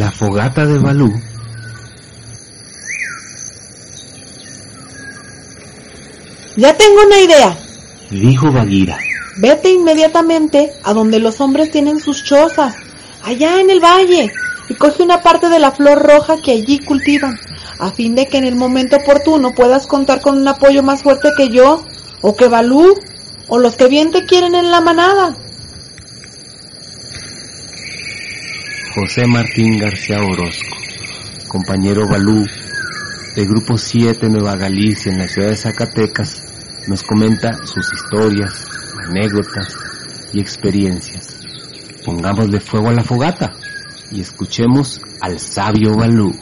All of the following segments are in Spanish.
La fogata de Balú, Ya tengo una idea. dijo Bagheera. Vete inmediatamente a donde los hombres tienen sus chozas, allá en el valle, y coge una parte de la flor roja que allí cultivan, a fin de que en el momento oportuno puedas contar con un apoyo más fuerte que yo, o que Balú, o los que bien te quieren en la manada. José Martín García Orozco, compañero Balú, del Grupo 7 Nueva Galicia en la ciudad de Zacatecas, nos comenta sus historias, anécdotas y experiencias. Pongámosle fuego a la fogata y escuchemos al sabio Balú.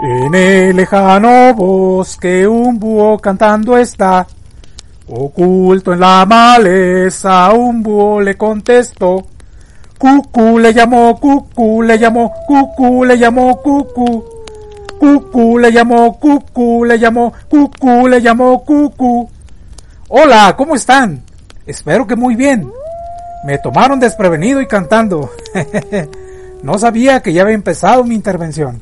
En el lejano bosque un búho cantando está. Oculto en la maleza un búho le contestó. Cucú le llamó, cucú le llamó, cucú le llamó, cucú. Cucú le llamó, cucú le llamó, cucú le llamó, cucú. Hola, ¿cómo están? Espero que muy bien. Me tomaron desprevenido y cantando. no sabía que ya había empezado mi intervención.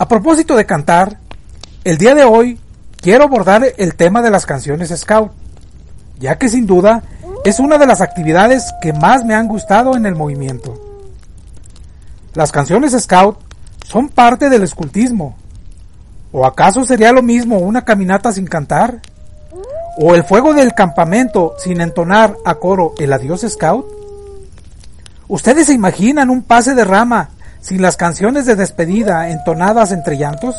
A propósito de cantar, el día de hoy quiero abordar el tema de las canciones Scout, ya que sin duda es una de las actividades que más me han gustado en el movimiento. Las canciones Scout son parte del escultismo. ¿O acaso sería lo mismo una caminata sin cantar? ¿O el fuego del campamento sin entonar a coro el adiós Scout? ¿Ustedes se imaginan un pase de rama sin las canciones de despedida entonadas entre llantos?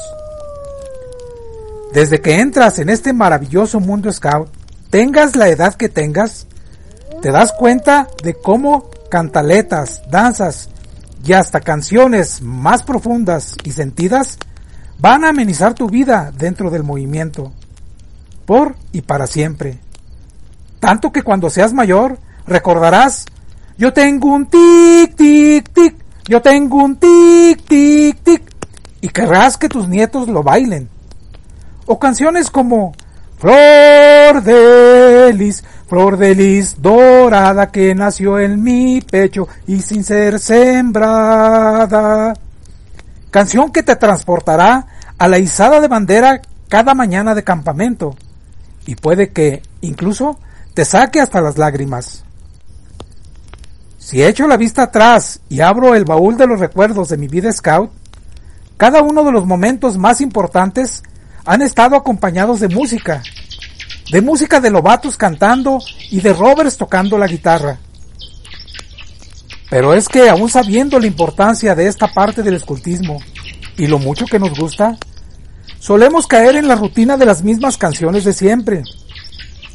Desde que entras en este maravilloso mundo scout, tengas la edad que tengas, te das cuenta de cómo cantaletas, danzas y hasta canciones más profundas y sentidas van a amenizar tu vida dentro del movimiento, por y para siempre. Tanto que cuando seas mayor recordarás, yo tengo un tic, tic, tic, yo tengo un tic, tic, tic, y querrás que tus nietos lo bailen. O canciones como Flor de lis, flor de lis dorada que nació en mi pecho y sin ser sembrada. Canción que te transportará a la izada de bandera cada mañana de campamento y puede que incluso te saque hasta las lágrimas. Si echo la vista atrás y abro el baúl de los recuerdos de mi vida scout, cada uno de los momentos más importantes han estado acompañados de música, de música de Lobatos cantando y de Roberts tocando la guitarra. Pero es que aún sabiendo la importancia de esta parte del escultismo y lo mucho que nos gusta, solemos caer en la rutina de las mismas canciones de siempre,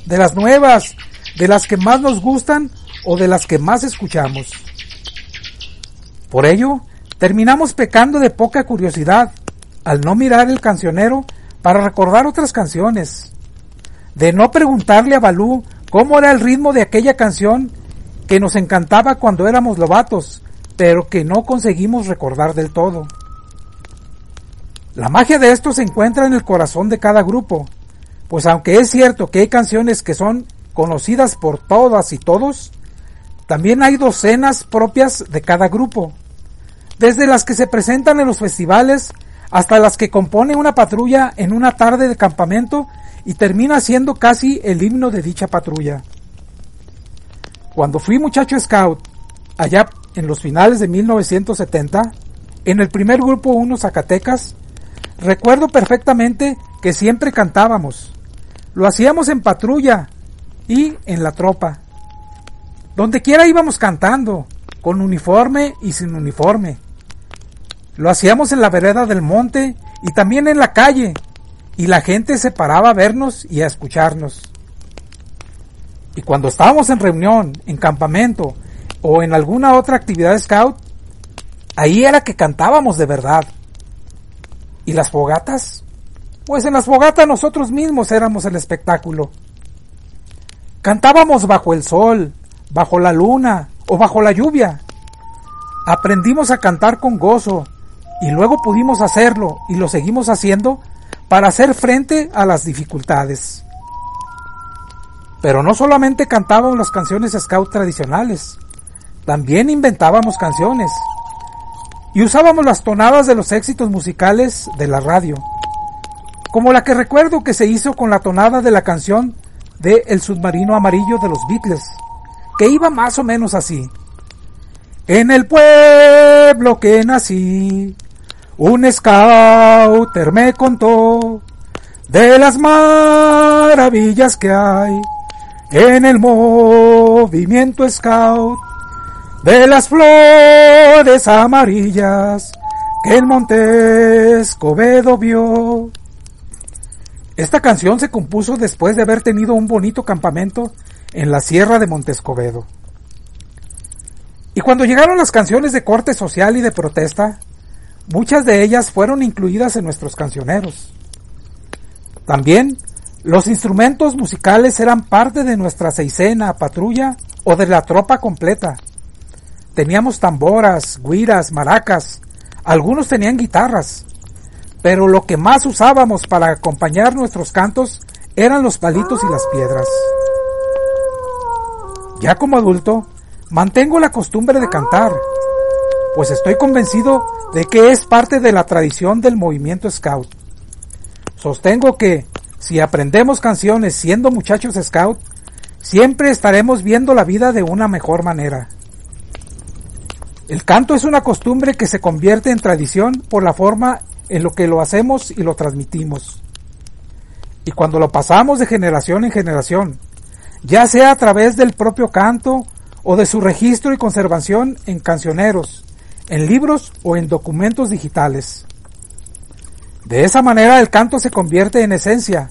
de las nuevas, de las que más nos gustan o de las que más escuchamos. Por ello, terminamos pecando de poca curiosidad al no mirar el cancionero para recordar otras canciones, de no preguntarle a Balú cómo era el ritmo de aquella canción que nos encantaba cuando éramos lobatos, pero que no conseguimos recordar del todo. La magia de esto se encuentra en el corazón de cada grupo, pues aunque es cierto que hay canciones que son conocidas por todas y todos, también hay docenas propias de cada grupo, desde las que se presentan en los festivales hasta las que compone una patrulla en una tarde de campamento y termina siendo casi el himno de dicha patrulla. Cuando fui muchacho scout, allá en los finales de 1970, en el primer grupo 1 Zacatecas, recuerdo perfectamente que siempre cantábamos. Lo hacíamos en patrulla y en la tropa. Donde quiera íbamos cantando, con uniforme y sin uniforme. Lo hacíamos en la vereda del monte y también en la calle, y la gente se paraba a vernos y a escucharnos. Y cuando estábamos en reunión, en campamento o en alguna otra actividad scout, ahí era que cantábamos de verdad. ¿Y las fogatas? Pues en las fogatas nosotros mismos éramos el espectáculo. Cantábamos bajo el sol, bajo la luna o bajo la lluvia. Aprendimos a cantar con gozo y luego pudimos hacerlo y lo seguimos haciendo para hacer frente a las dificultades. Pero no solamente cantábamos las canciones scout tradicionales, también inventábamos canciones y usábamos las tonadas de los éxitos musicales de la radio, como la que recuerdo que se hizo con la tonada de la canción de El submarino amarillo de los Beatles, que iba más o menos así. En el pueblo que nací, un scouter me contó de las maravillas que hay en el movimiento scout de las flores amarillas que el Monte Escobedo vio. Esta canción se compuso después de haber tenido un bonito campamento en la sierra de Montescobedo. Y cuando llegaron las canciones de corte social y de protesta, muchas de ellas fueron incluidas en nuestros cancioneros. También los instrumentos musicales eran parte de nuestra seisena, patrulla o de la tropa completa. Teníamos tamboras, guiras, maracas, algunos tenían guitarras, pero lo que más usábamos para acompañar nuestros cantos eran los palitos y las piedras. Ya como adulto, mantengo la costumbre de cantar, pues estoy convencido de que es parte de la tradición del movimiento scout. Sostengo que, si aprendemos canciones siendo muchachos scout, siempre estaremos viendo la vida de una mejor manera. El canto es una costumbre que se convierte en tradición por la forma en lo que lo hacemos y lo transmitimos. Y cuando lo pasamos de generación en generación, ya sea a través del propio canto o de su registro y conservación en cancioneros, en libros o en documentos digitales. De esa manera el canto se convierte en esencia.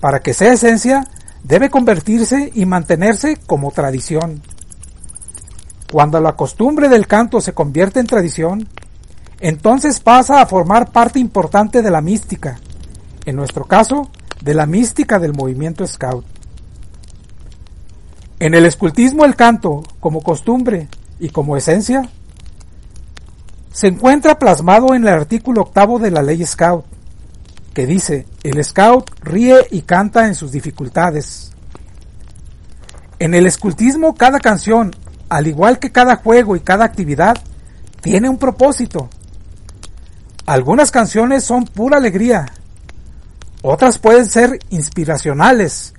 Para que sea esencia, debe convertirse y mantenerse como tradición. Cuando la costumbre del canto se convierte en tradición, entonces pasa a formar parte importante de la mística, en nuestro caso, de la mística del movimiento scout. En el escultismo el canto, como costumbre y como esencia, se encuentra plasmado en el artículo octavo de la ley Scout, que dice, el Scout ríe y canta en sus dificultades. En el escultismo cada canción, al igual que cada juego y cada actividad, tiene un propósito. Algunas canciones son pura alegría, otras pueden ser inspiracionales,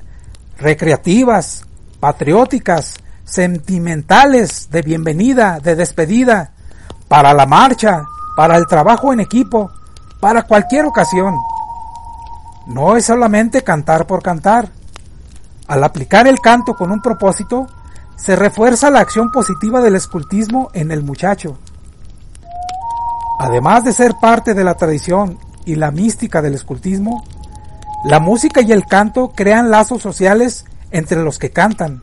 recreativas, patrióticas, sentimentales, de bienvenida, de despedida, para la marcha, para el trabajo en equipo, para cualquier ocasión. No es solamente cantar por cantar. Al aplicar el canto con un propósito, se refuerza la acción positiva del escultismo en el muchacho. Además de ser parte de la tradición y la mística del escultismo, la música y el canto crean lazos sociales entre los que cantan.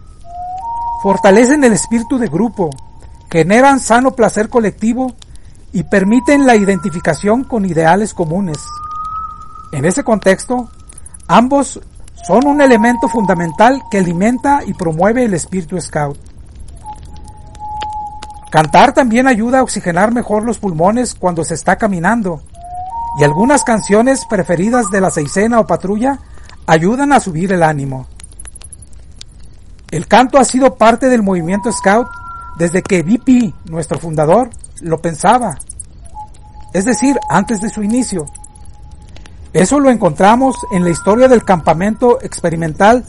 fortalecen el espíritu de grupo, generan sano placer colectivo y permiten la identificación con ideales comunes. En ese contexto, ambos son un elemento fundamental que alimenta y promueve el espíritu scout. Cantar también ayuda a oxigenar mejor los pulmones cuando se está caminando, y algunas canciones preferidas de la seisena o patrulla ayudan a subir el ánimo. El canto ha sido parte del movimiento scout desde que VP, nuestro fundador, lo pensaba, es decir, antes de su inicio. Eso lo encontramos en la historia del campamento experimental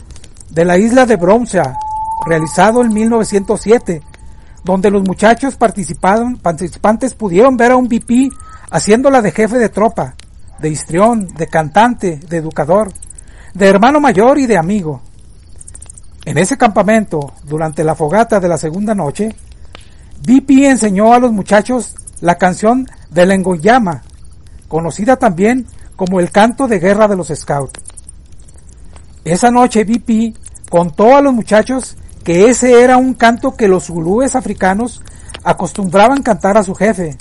de la isla de Bronza, realizado en 1907, donde los muchachos participantes pudieron ver a un VP haciéndola de jefe de tropa, de histrión, de cantante, de educador, de hermano mayor y de amigo. En ese campamento, durante la fogata de la segunda noche, VP enseñó a los muchachos la canción de Lengoyama, conocida también como el canto de guerra de los scouts. Esa noche VP contó a los muchachos que ese era un canto que los zulúes africanos acostumbraban cantar a su jefe,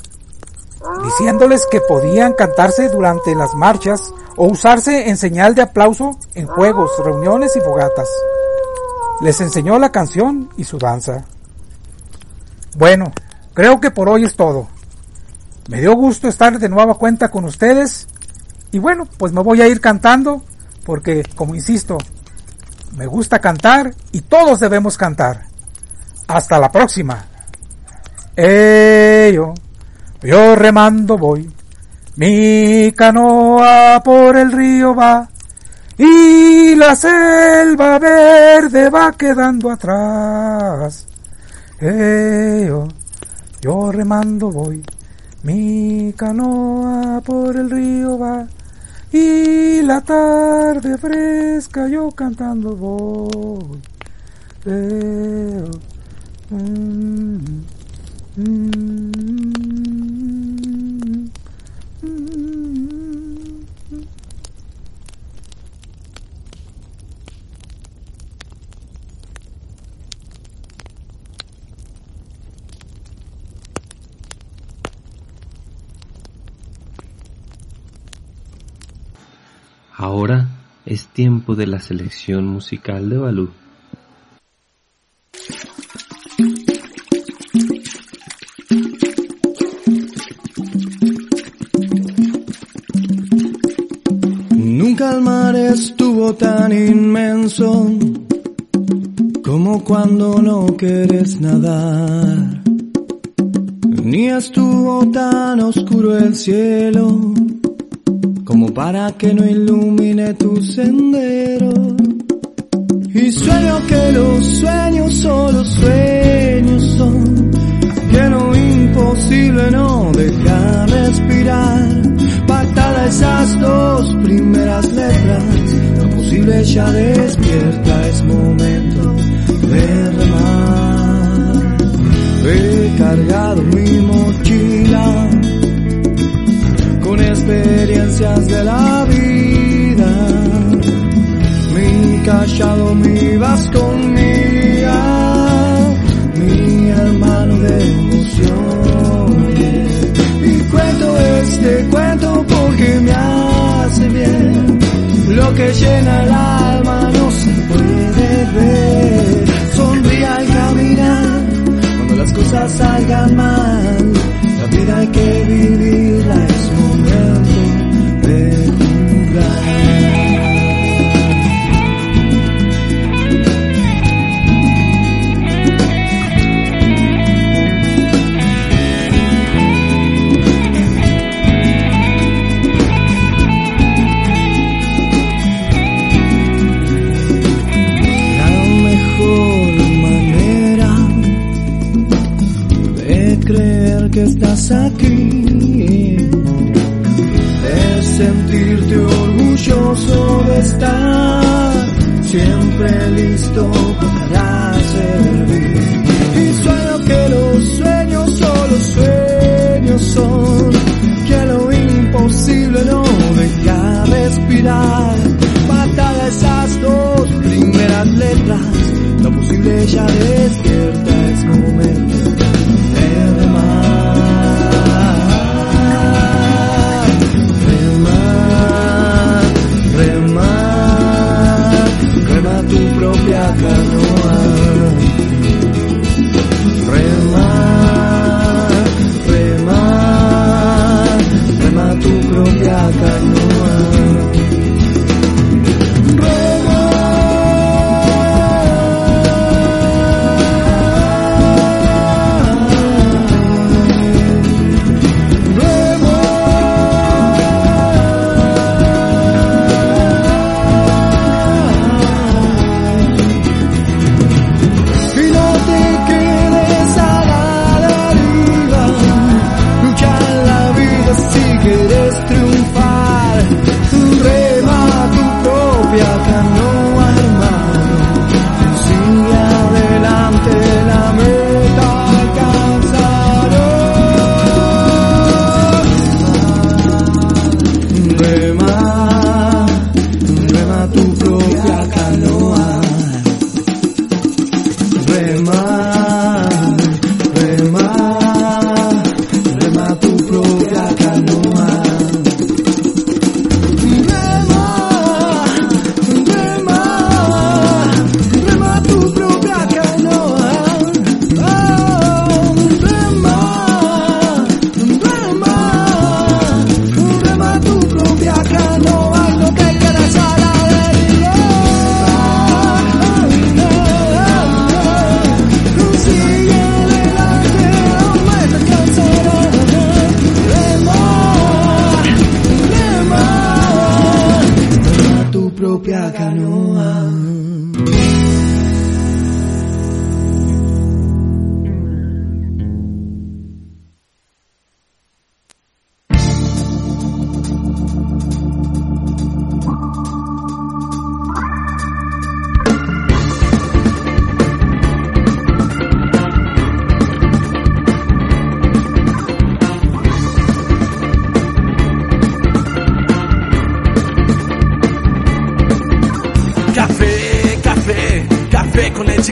diciéndoles que podían cantarse durante las marchas o usarse en señal de aplauso en juegos, reuniones y fogatas. Les enseñó la canción y su danza. Bueno, creo que por hoy es todo. Me dio gusto estar de nueva cuenta con ustedes y bueno, pues me voy a ir cantando porque, como insisto, me gusta cantar y todos debemos cantar. Hasta la próxima. yo, yo remando voy, mi canoa por el río va y la selva verde va quedando atrás. yo, yo remando voy, mi canoa por el río va y la tarde fresca yo cantando voy. Mm, mm, Ahora es tiempo de la selección musical de Balú. Nunca el mar estuvo tan inmenso como cuando no quieres nadar. Ni estuvo tan oscuro el cielo como para que no ilumine tu sendero. Y sueño que los sueños solo sueños son, que lo imposible no deja respirar. Patada esas dos primeras letras, lo posible ya despierta, es momento de remar. He cargado mi mochila experiencias de la vida. Mi callado, mi vascón, mía, mi hermano de emociones. Y cuento este cuento porque me hace bien. Lo que llena el alma no se puede ver. Sonría al caminar cuando las cosas salgan mal. La vida hay que vivirla estar siempre listo para servir. Y sueño que los sueños solo sueños son, que lo imposible no deja respirar. Mata esas dos primeras letras, lo posible ya es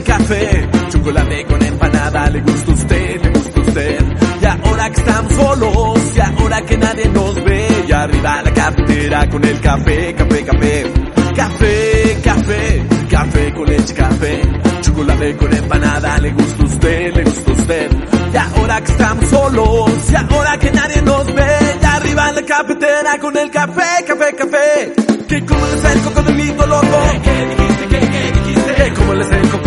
y café, chocolate con empanada, le gusta usted, le gusta usted. Y ahora que estamos solos, y ahora que nadie nos ve, y arriba la cafetera con el café, café, café. Café, café, café con leche, café, chocolate con empanada, le gusta usted, le gusta usted. Y ahora que estamos solos, y ahora que nadie nos ve, y arriba la cafetera con el café, café, café. Que como les el coco de mi loco. Que dijiste, que, que dijiste. Que como les el coco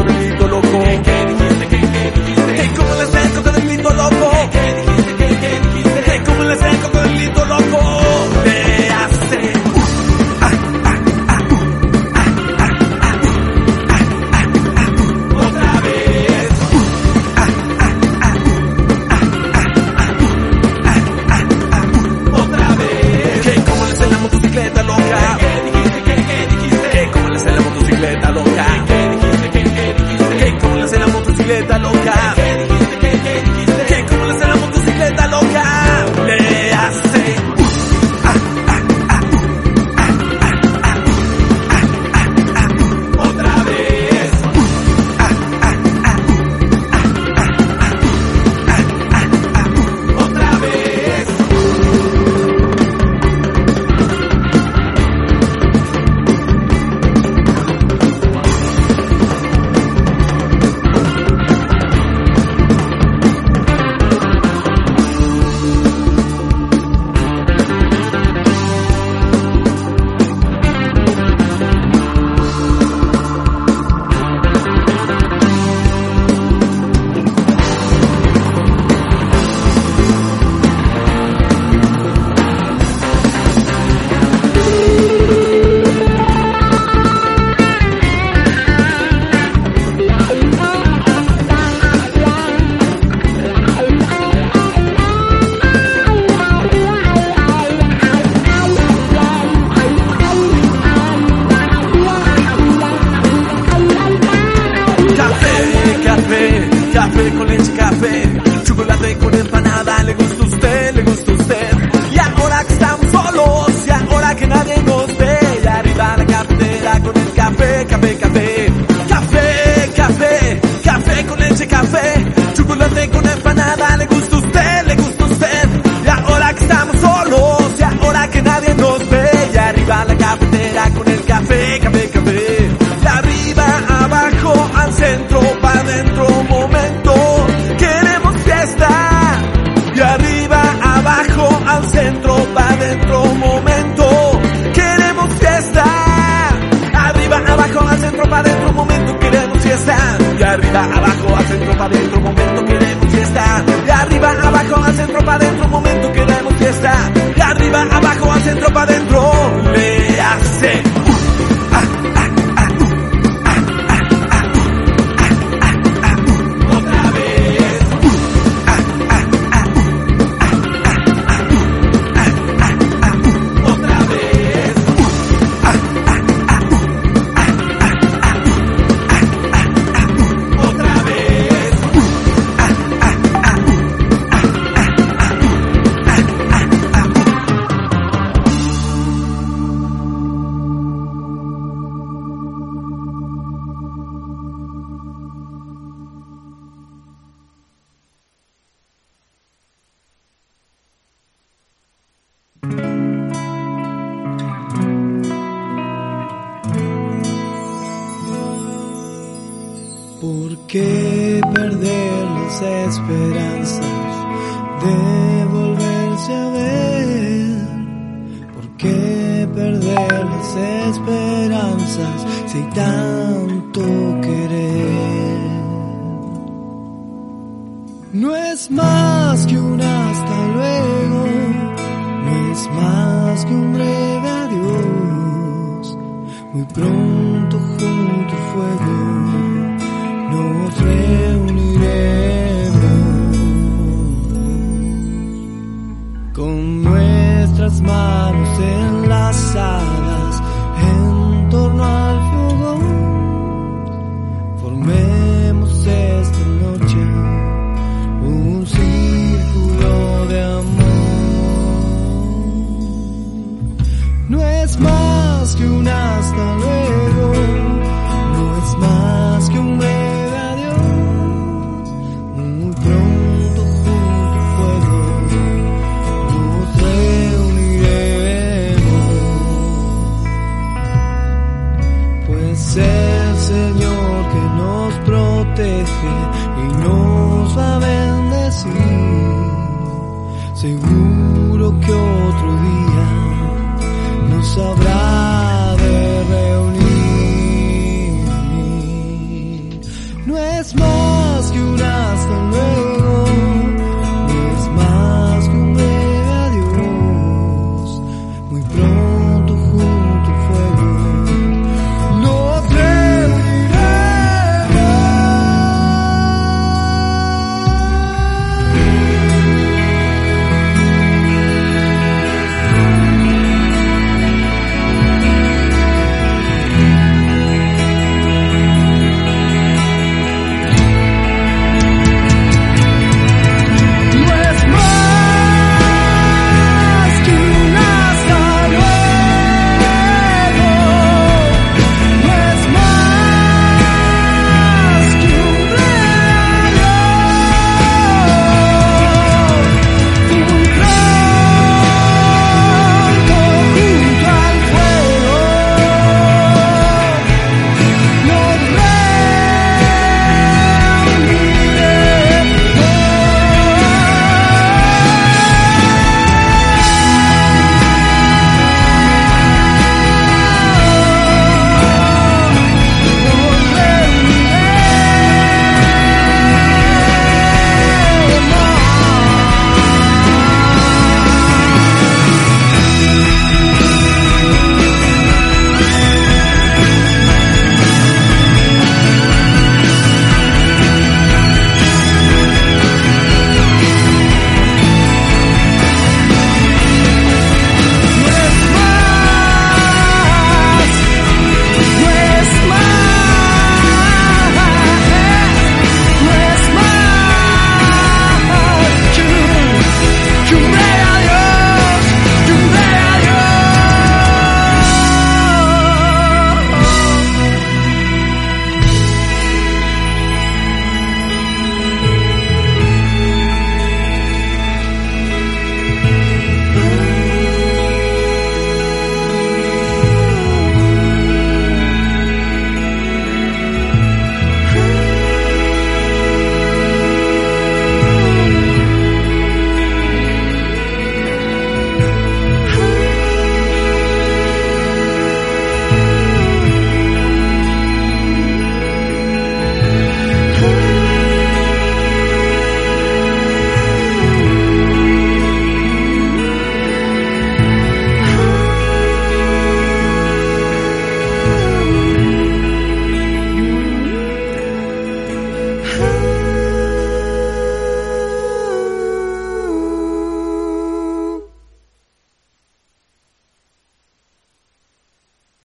¿Por qué perder las esperanzas de volverse a ver? ¿Por qué perder las esperanzas si tanto querer? No es más que un hasta luego, no es más que un breve adiós, muy pronto junto a fuego reuniremos con nuestras manos enlazadas en torno al fogón. Formemos esta noche un círculo de amor. No es más que un hasta luego,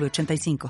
906985.